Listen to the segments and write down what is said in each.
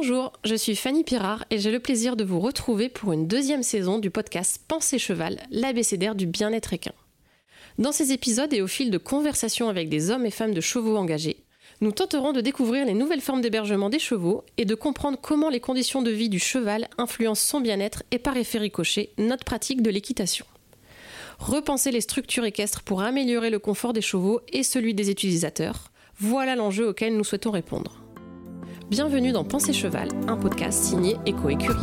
Bonjour, je suis Fanny Pirard et j'ai le plaisir de vous retrouver pour une deuxième saison du podcast Pensée Cheval, l'abécédaire du bien-être équin. Dans ces épisodes et au fil de conversations avec des hommes et femmes de chevaux engagés, nous tenterons de découvrir les nouvelles formes d'hébergement des chevaux et de comprendre comment les conditions de vie du cheval influencent son bien-être et par effet ricochet notre pratique de l'équitation. Repenser les structures équestres pour améliorer le confort des chevaux et celui des utilisateurs, voilà l'enjeu auquel nous souhaitons répondre. Bienvenue dans Pensée Cheval, un podcast signé Eco Écurie.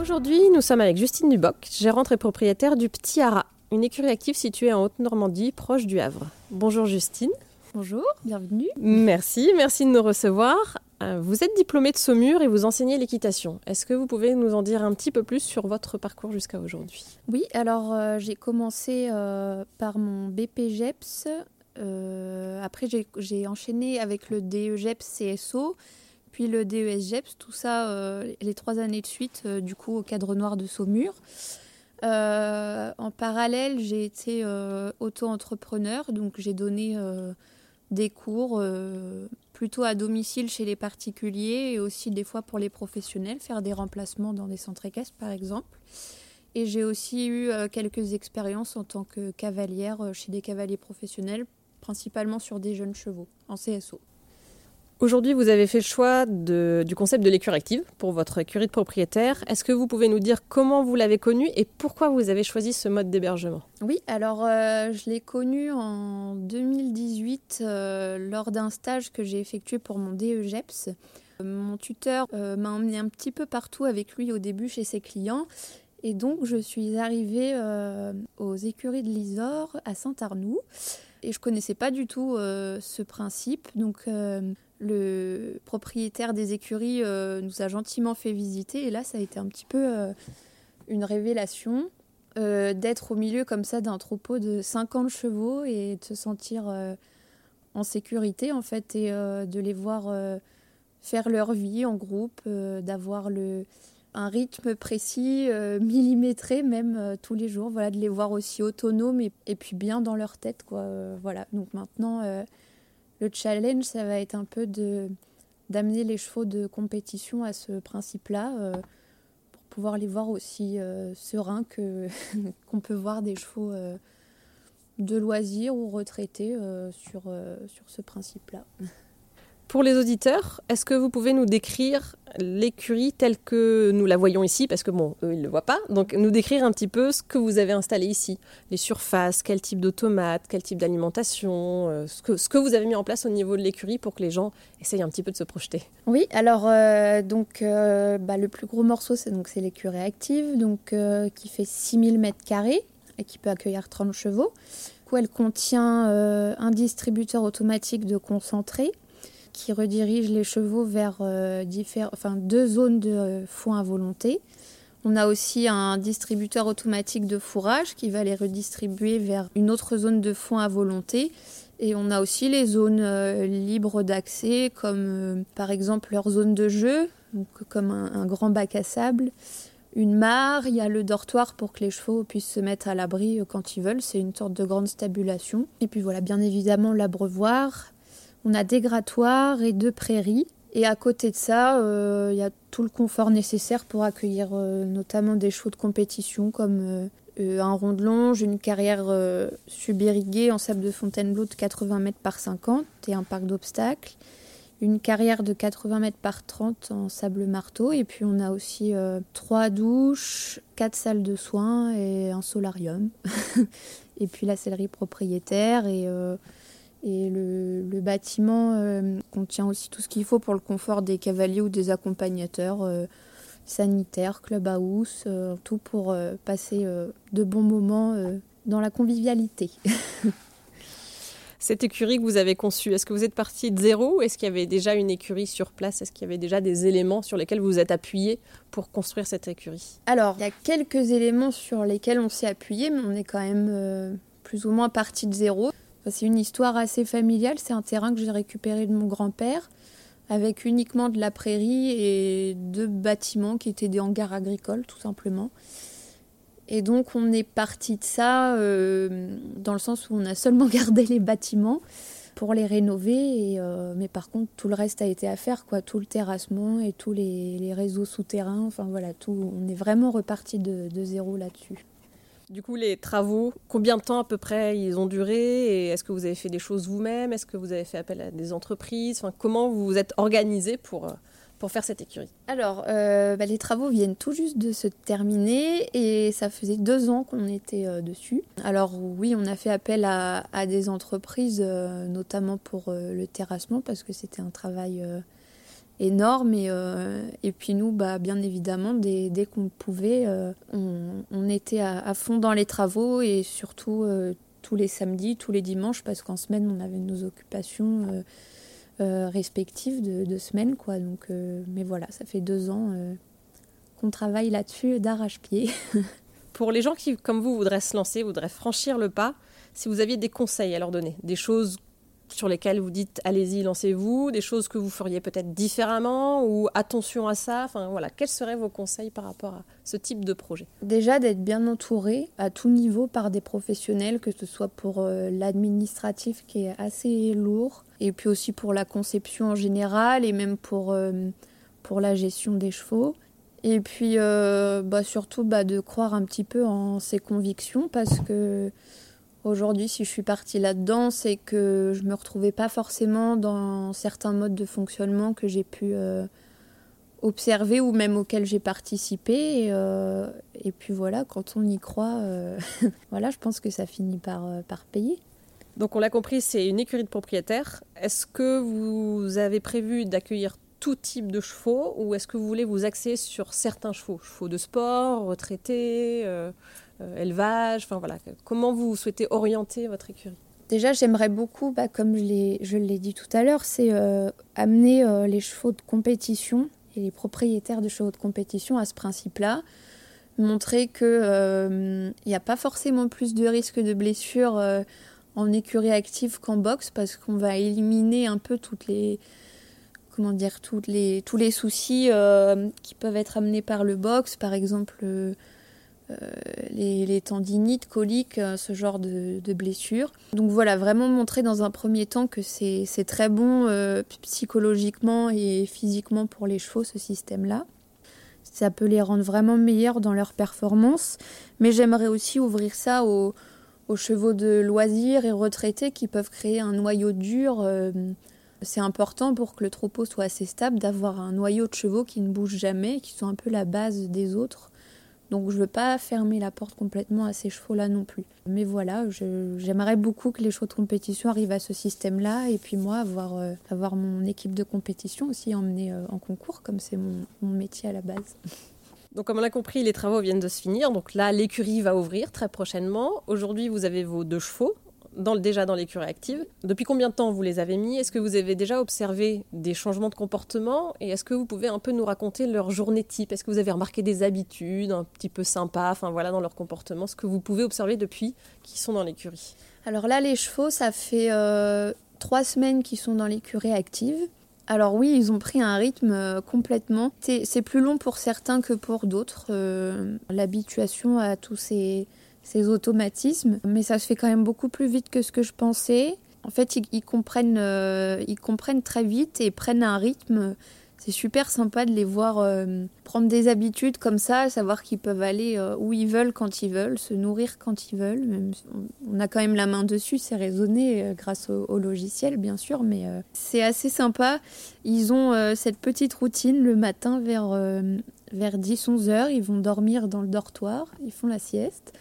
Aujourd'hui, nous sommes avec Justine Duboc, gérante et propriétaire du Petit Haras, une écurie active située en Haute-Normandie, proche du Havre. Bonjour Justine. Bonjour, bienvenue. Merci, merci de nous recevoir. Euh, vous êtes diplômée de Saumur et vous enseignez l'équitation. Est-ce que vous pouvez nous en dire un petit peu plus sur votre parcours jusqu'à aujourd'hui? Oui, alors euh, j'ai commencé euh, par mon BPGEPS. Après, j'ai enchaîné avec le DEGEPS CSO, puis le DESGEPS, tout ça les trois années de suite, du coup, au cadre noir de Saumur. en parallèle, j'ai été auto-entrepreneur, donc j'ai donné des cours euh, plutôt à domicile chez les particuliers et aussi des fois pour les professionnels, faire des remplacements dans des centres équestres par exemple. Et j'ai aussi eu euh, quelques expériences en tant que cavalière euh, chez des cavaliers professionnels, principalement sur des jeunes chevaux en CSO. Aujourd'hui, vous avez fait le choix du concept de l'écurie active pour votre écurie de propriétaire. Est-ce que vous pouvez nous dire comment vous l'avez connu et pourquoi vous avez choisi ce mode d'hébergement? Oui, alors euh, je l'ai connu en 2018 euh, lors d'un stage que j'ai effectué pour mon DEGEPS. Mon tuteur euh, m'a emmené un petit peu partout avec lui au début chez ses clients. Et donc, je suis arrivée aux écuries de l'Isor à Saint-Arnoux. Et je connaissais pas du tout ce principe. Donc, le propriétaire des écuries euh, nous a gentiment fait visiter et là ça a été un petit peu euh, une révélation euh, d'être au milieu comme ça d'un troupeau de 50 chevaux et de se sentir en sécurité en fait et de les voir faire leur vie en groupe, d'avoir le un rythme précis, millimétré même tous les jours, voilà, de les voir aussi autonomes et, puis bien dans leur tête quoi, voilà. Donc maintenant le challenge, ça va être un peu d'amener les chevaux de compétition à ce principe-là euh, pour pouvoir les voir aussi euh, sereins que qu'on peut voir des chevaux euh, de loisirs ou retraités sur, sur ce principe-là. Pour les auditeurs, est-ce que vous pouvez nous décrire l'écurie telle que nous la voyons ici? Parce que bon, eux, ils ne le voient pas. Donc, nous décrire un petit peu ce que vous avez installé ici. Les surfaces, quel type d'automate, quel type d'alimentation, euh, ce, que, ce que vous avez mis en place au niveau de l'écurie pour que les gens essayent un petit peu de se projeter. Oui, alors, euh, donc, euh, bah, le plus gros morceau, c'est donc c'est l'écurie active, donc, qui fait 6000 m2 et qui peut accueillir 30 chevaux. elle contient un distributeur automatique de concentré qui redirige les chevaux vers euh, deux zones de euh, foin à volonté. On a aussi un distributeur automatique de fourrage qui va les redistribuer vers une autre zone de foin à volonté. Et on a aussi les zones euh, libres d'accès, comme par exemple leur zone de jeu, comme un, grand bac à sable, une mare, il y a le dortoir pour que les chevaux puissent se mettre à l'abri quand ils veulent, c'est une sorte de grande stabulation. Et puis voilà, bien évidemment l'abreuvoir, on a des grattoirs et deux prairies. Et à côté de ça, euh, il y a tout le confort nécessaire pour accueillir euh, notamment des chevaux de compétition comme euh, un rond de longe, une carrière subirriguée en sable de Fontainebleau de 80 mètres par 50 et un parc d'obstacles, une carrière de 80 mètres par 30 en sable marteau. Et puis on a aussi trois douches, quatre salles de soins et un solarium. et puis la sellerie propriétaire et et le, bâtiment euh, contient aussi tout ce qu'il faut pour le confort des cavaliers ou des accompagnateurs euh, sanitaires, clubhouse, euh, tout pour passer de bons moments dans la convivialité. Cette écurie que vous avez conçue, est-ce que vous êtes parti de zéro ou est-ce qu'il y avait déjà une écurie sur place? Est-ce qu'il y avait déjà des éléments sur lesquels vous vous êtes appuyé pour construire cette écurie? Alors, il y a quelques éléments sur lesquels on s'est appuyé, mais on est quand même plus ou moins parti de zéro. C'est une histoire assez familiale. C'est un terrain que j'ai récupéré de mon grand-père avec uniquement de la prairie et deux bâtiments qui étaient des hangars agricoles, tout simplement. Et donc on est parti de ça euh, dans le sens où on a seulement gardé les bâtiments. pour les rénover. mais par contre, tout le reste a été à faire, quoi. Tout le terrassement et tous les, réseaux souterrains. Enfin voilà, tout. On est vraiment reparti de, zéro là-dessus. Du coup, les travaux, combien de temps à peu près ils ont duré est-ce que vous avez fait des choses vous-même? Est-ce que vous avez fait appel à des entreprises? Enfin, Comment vous vous êtes organisé pour pour faire cette écurie? Alors, euh, bah, les travaux viennent tout juste de se terminer et ça faisait deux ans qu'on était euh, dessus. Alors oui, on a fait appel à, des entreprises, euh, notamment pour le terrassement, parce que c'était un travail énorme. Et, et, puis nous, bah, bien évidemment, dès, qu'on pouvait, on, était à, fond dans les travaux et surtout tous les samedis, tous les dimanches, parce qu'en semaine, on avait nos occupations euh, respectives de, de, semaines. Quoi. Donc, euh, mais voilà, ça fait deux ans euh, qu'on travaille là-dessus d'arrache-pied. Pour les gens qui, comme vous, voudraient se lancer, voudraient franchir le pas, si vous aviez des conseils à leur donner, des choses sur lesquelles vous dites allez-y, lancez-vous, des choses que vous feriez peut-être différemment ou attention à ça. Enfin voilà, quels seraient vos conseils par rapport à ce type de projet? Déjà d'être bien entouré à tout niveau par des professionnels, que ce soit pour euh, l'administratif qui est assez lourd, et puis aussi pour la conception en général et même pour, euh, pour la gestion des chevaux. Et puis euh, bah, surtout bah, de croire un petit peu en ses convictions parce que Aujourd'hui, si je suis partie là-dedans, c'est que je me retrouvais pas forcément dans certains modes de fonctionnement que j'ai pu euh, observer ou même auxquels j'ai participé. Et, euh, puis voilà, quand on y croit, euh, voilà, je pense que ça finit par, par payer. Donc on l'a compris, c'est une écurie de propriétaires. Est-ce que vous avez prévu d'accueillir tout type de chevaux ou est-ce que vous voulez vous axer sur certains chevaux? Chevaux de sport, retraités élevage Enfin voilà, comment vous souhaitez orienter votre écurie? Déjà, j'aimerais beaucoup, bah, comme je l'ai dit tout à l'heure, c'est euh, amener euh, les chevaux de compétition et les propriétaires de chevaux de compétition à ce principe-là. Montrer qu'il n'y a pas forcément plus de risques de blessures en écurie active qu'en boxe parce qu'on va éliminer un peu toutes les comment dire toutes les tous les soucis qui peuvent être amenés par le boxe par exemple euh, les, tendinites, coliques, euh, ce genre de, blessures. Donc voilà, vraiment montrer dans un premier temps que c'est très bon euh, psychologiquement et physiquement pour les chevaux, ce système-là. Ça peut les rendre vraiment meilleurs dans leur performance. Mais j'aimerais aussi ouvrir ça aux, chevaux de loisirs et retraités qui peuvent créer un noyau dur. c'est important pour que le troupeau soit assez stable d'avoir un noyau de chevaux qui ne bouge jamais, qui sont un peu la base des autres. Donc je ne veux pas fermer la porte complètement à ces chevaux-là non plus. Mais voilà, j'aimerais beaucoup que les chevaux de compétition arrivent à ce système-là et puis moi avoir, euh, mon équipe de compétition aussi emmenée euh, en concours comme c'est mon, mon métier à la base. Donc comme on l'a compris, les travaux viennent de se finir. Donc là, l'écurie va ouvrir très prochainement. Aujourd'hui, vous avez vos deux chevaux dans, déjà dans l'écurie active. Depuis combien de temps vous les avez mis? Est-ce que vous avez déjà observé des changements de comportement? Et est-ce que vous pouvez un peu nous raconter leur journée type? Est-ce que vous avez remarqué des habitudes un petit peu sympas, enfin voilà, dans leur comportement, ce que vous pouvez observer depuis qu'ils sont dans l'écurie Alors là, les chevaux, ça fait euh, trois semaines qu'ils sont dans l'écurie active. Alors oui, ils ont pris un rythme euh, complètement. C'est plus long pour certains que pour d'autres. Euh, l'habituation à tous ces ces automatismes, mais ça se fait quand même beaucoup plus vite que ce que je pensais. En fait, ils, comprennent, euh, ils comprennent très vite et prennent un rythme. C'est super sympa de les voir euh, prendre des habitudes comme ça, savoir qu'ils peuvent aller euh, où ils veulent quand ils veulent, se nourrir quand ils veulent. on a quand même la main dessus, c'est raisonné grâce au, logiciel, bien sûr, mais c'est assez sympa. Ils ont cette petite routine le matin vers, vers 10-11 heures. Ils vont dormir dans le dortoir, ils font la sieste.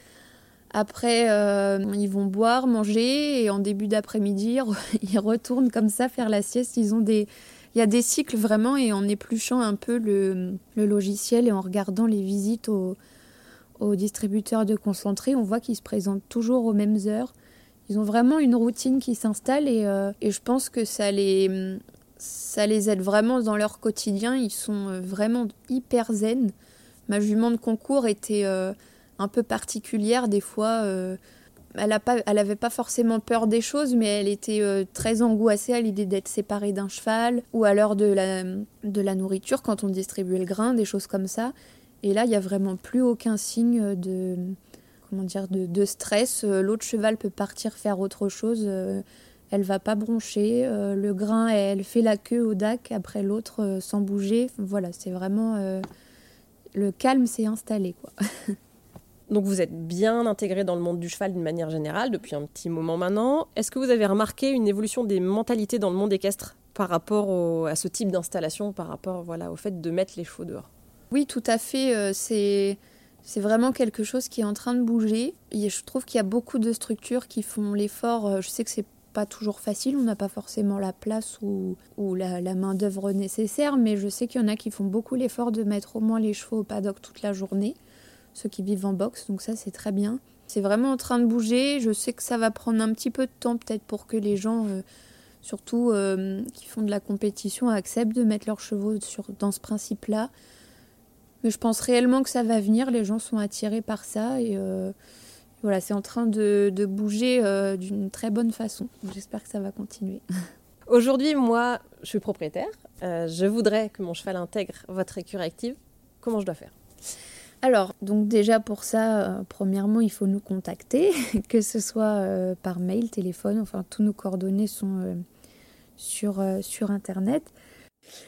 Après, euh, ils vont boire, manger et en début d'après-midi, ils retournent comme ça faire la sieste. Ils ont des, il y a des cycles vraiment et en épluchant un peu le, logiciel et en regardant les visites aux, distributeurs de concentrés, on voit qu'ils se présentent toujours aux mêmes heures. Ils ont vraiment une routine qui s'installe et, euh, et, je pense que ça les, ça les aide vraiment dans leur quotidien. Ils sont euh, vraiment hyper zen. Ma jument de concours était un peu particulière des fois. Euh, elle n'avait pas forcément peur des choses, mais elle était euh, très angoissée à l'idée d'être séparée d'un cheval ou l'heure de la, de la nourriture quand on distribuait le grain, des choses comme ça. Et là, il n'y a vraiment plus aucun signe de, comment dire, de, stress. Euh, l'autre cheval peut partir faire autre chose. Elle va pas broncher. le grain, elle fait la queue au DAC après l'autre sans bouger. Voilà, c'est vraiment le calme s'est installé. Donc vous êtes bien intégré dans le monde du cheval d'une manière générale depuis un petit moment maintenant. Est-ce que vous avez remarqué une évolution des mentalités dans le monde équestre par rapport à ce type d'installation, par rapport voilà, au fait de mettre les chevaux dehors? Oui, tout à fait. Euh, c'est c'est vraiment quelque chose qui est en train de bouger. Et je trouve qu'il y a beaucoup de structures qui font l'effort. Euh, je sais que c'est pas toujours facile, on n'a pas forcément la place ou, ou la, la main-d'œuvre nécessaire, mais je sais qu'il y en a qui font beaucoup l'effort de mettre au moins les chevaux au paddock toute la journée ceux qui vivent en boxe, donc ça c'est très bien. C'est vraiment en train de bouger, je sais que ça va prendre un petit peu de temps peut-être pour que les gens, euh, surtout euh, qui font de la compétition, acceptent de mettre leurs chevaux sur, dans ce principe-là. Mais je pense réellement que ça va venir, les gens sont attirés par ça et euh, voilà, c'est en train de, de bouger d'une très bonne façon. J'espère que ça va continuer. Aujourd'hui, moi, je suis propriétaire. je voudrais que mon cheval intègre votre écurie active. Comment je dois faire? Alors, donc déjà pour ça, euh, premièrement, il faut nous contacter, que ce soit euh, par mail, téléphone, enfin tous nos coordonnées sont euh, sur, sur Internet.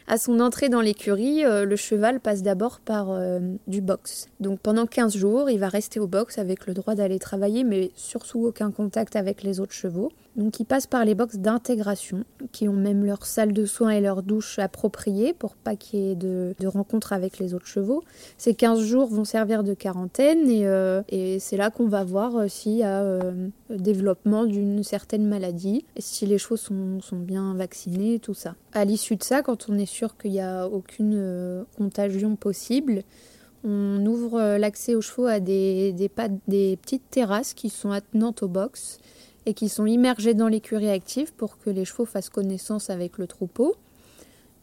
À son entrée dans l'écurie, le cheval passe d'abord par du box. Donc pendant 15 jours, il va rester au box avec le droit d'aller travailler, mais surtout aucun contact avec les autres chevaux. Donc il passe par les box d'intégration, qui ont même leur salle de soins et leur douche appropriée pour pas qu'il y ait de, rencontres avec les autres chevaux. Ces 15 jours vont servir de quarantaine et, euh, c'est là qu'on va voir s'il y a développement d'une certaine maladie, si les chevaux sont, bien vaccinés, tout ça. À l'issue de ça, quand on est sûr qu'il n'y a aucune euh, contagion possible, on ouvre euh, l'accès aux chevaux à des, petites terrasses qui sont attenantes au box et qui sont immergées dans l'écurie active pour que les chevaux fassent connaissance avec le troupeau.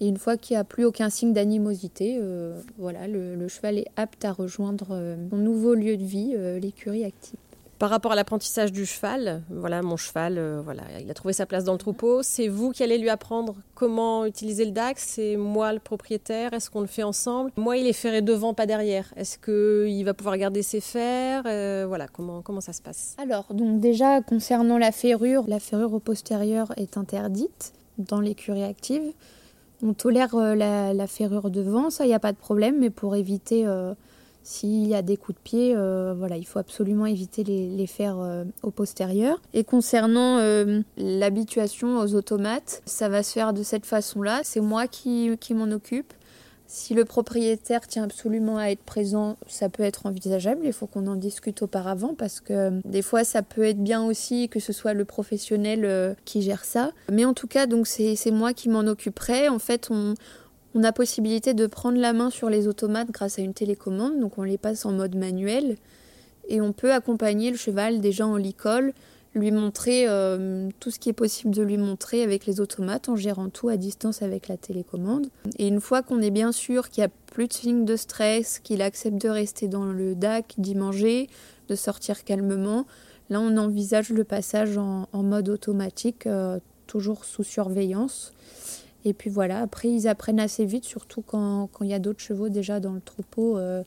Et une fois qu'il n'y a plus aucun signe d'animosité, euh, voilà, le, cheval est apte à rejoindre son nouveau lieu de vie, l'écurie active. Par rapport à l'apprentissage du cheval, voilà, mon cheval, euh, voilà, il a trouvé sa place dans le troupeau. C'est vous qui allez lui apprendre comment utiliser le DAX C'est moi le propriétaire Est-ce qu'on le fait ensemble? Moi, il est ferré devant, pas derrière. Est-ce qu'il va pouvoir garder ses fers? Euh, Voilà, comment, comment ça se passe? Alors, donc déjà, concernant la ferrure, la ferrure au postérieur est interdite dans l'écurie active. On tolère euh, la, ferrure devant, ça, il n'y a pas de problème, mais pour éviter s'il y a des coups de pied, euh, voilà, il faut absolument éviter les, les faire euh, au postérieur. Et concernant euh, l'habituation aux automates, ça va se faire de cette façon-là. C'est moi qui, qui m'en occupe. Si le propriétaire tient absolument à être présent, ça peut être envisageable. Il faut qu'on en discute auparavant parce que des fois, ça peut être bien aussi que ce soit le professionnel qui gère ça. Mais en tout cas, donc c'est moi qui m'en occuperai. En fait, on, on a possibilité de prendre la main sur les automates grâce à une télécommande, donc on les passe en mode manuel et on peut accompagner le cheval déjà en licol, lui montrer euh, tout ce qui est possible de lui montrer avec les automates en gérant tout à distance avec la télécommande. Et une fois qu'on est bien sûr qu'il n'y a plus de signe de stress, qu'il accepte de rester dans le DAC, d'y manger, de sortir calmement, là on envisage le passage en, mode automatique, euh, toujours sous surveillance. Et puis voilà, après ils apprennent assez vite, surtout quand il y a d'autres chevaux déjà dans le troupeau euh,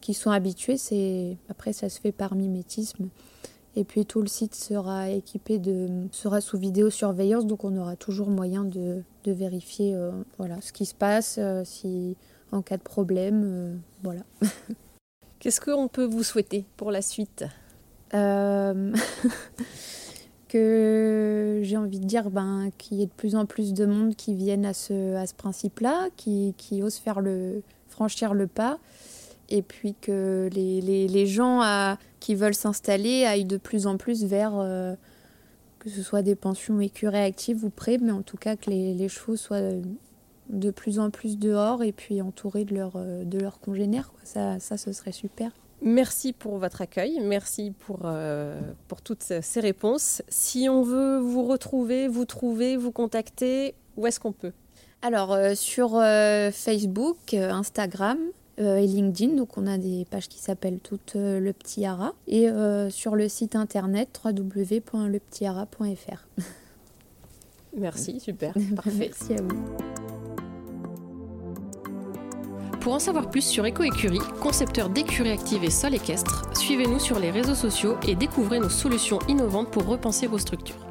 qui sont habitués. C'est Après ça se fait par mimétisme. Et puis tout le site sera équipé de sera sous vidéosurveillance, donc on aura toujours moyen de, de vérifier euh, voilà, ce qui se passe, euh, si en cas de problème. voilà. Qu'est-ce qu'on peut vous souhaiter pour la suite? que j'ai envie de dire ben, qu'il y ait de plus en plus de monde qui viennent à ce, à ce principe-là, qui, qui osent faire le, franchir le pas, et puis que les, les, les gens à, qui veulent s'installer aillent de plus en plus vers euh, que ce soit des pensions écurées actives ou près, mais en tout cas que les, les, chevaux soient de plus en plus dehors et puis entourés de, leur, de leurs congénères. Ça, ça, ce serait super. Merci pour votre accueil, merci pour, euh, pour toutes ces réponses. Si on veut vous retrouver, vous trouver, vous contacter, où est-ce qu'on peut? Alors euh, sur euh, Facebook, Instagram et LinkedIn, donc on a des pages qui s'appellent toutes Le Petit Hara, et sur le site internet www.lepetithara.fr. Merci, super, parfait. Merci à vous. Pour en savoir plus sur EcoÉcurie, concepteur d'écuries actives et sol équestre, suivez-nous sur les réseaux sociaux et découvrez nos solutions innovantes pour repenser vos structures.